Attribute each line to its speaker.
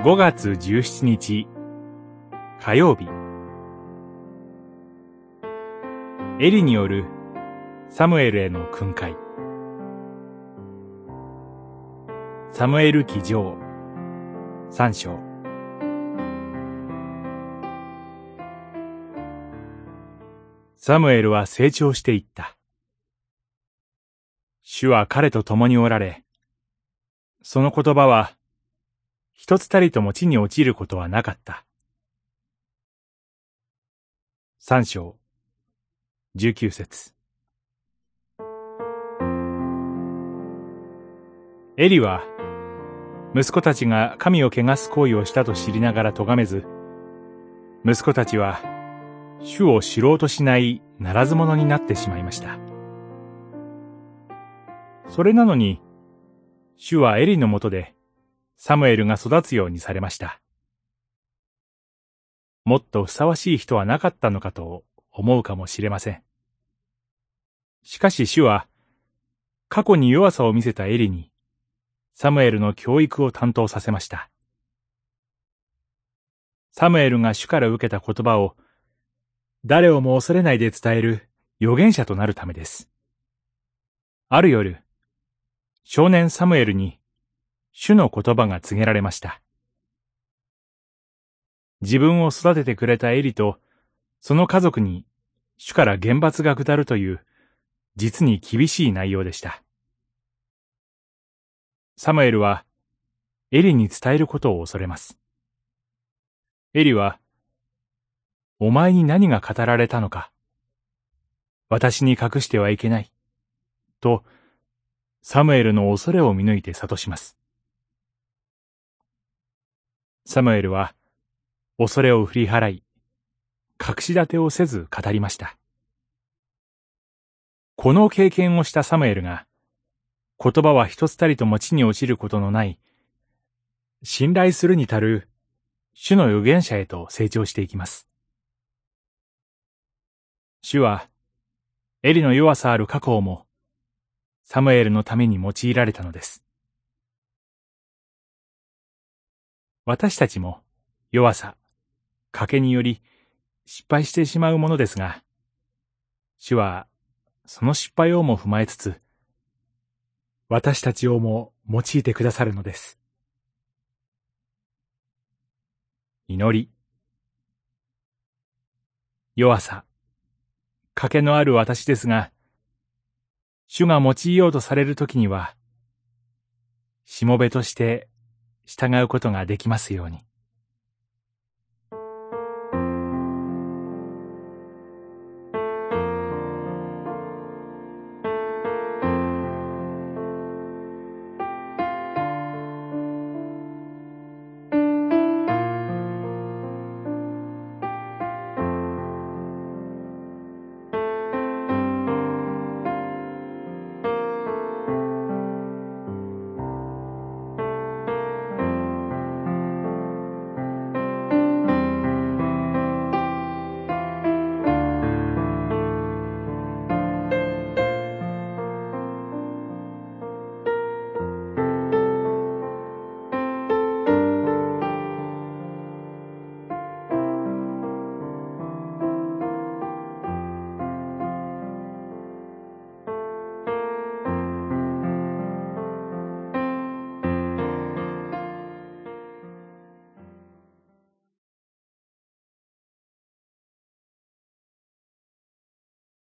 Speaker 1: 5月17日。火曜日。エリによるサムエルへの訓戒。サムエル記上。三章。サムエルは成長していった。主は彼と共におられ、その言葉は一つたりとも地に落ちることはなかった。三章、十九節。エリは、息子たちが神を汚す行為をしたと知りながら咎めず、息子たちは、主を知ろうとしないならず者になってしまいました。それなのに、主はエリのもとで、サムエルが育つようにされました。もっとふさわしい人はなかったのかと思うかもしれません。しかし主は、過去に弱さを見せたエリに、サムエルの教育を担当させました。サムエルが主から受けた言葉を、誰をも恐れないで伝える預言者となるためです。ある夜、少年サムエルに主の言葉が告げられました。自分を育ててくれたエリと、その家族に主から厳罰が下るという、実に厳しい内容でした。サムエルは、エリに伝えることを恐れます。エリは、お前に何が語られたのか、私に隠してはいけない、と、サムエルの恐れを見抜いて諭します。サムエルは、恐れを振り払い、隠し立てをせず語りました。この経験をしたサムエルが、言葉は一つたりとも地に落ちることのない、信頼するに足る、主の預言者へと成長していきます。主は、エリの弱さある過去をも、サムエルのために用いられたのです。私たちも弱さ、賭けにより失敗してしまうものですが、主はその失敗をも踏まえつつ、私たちをも用いてくださるのです。祈り。弱さ、賭けのある私ですが、主が用いようとされるときには、しもべとして従うことができますように。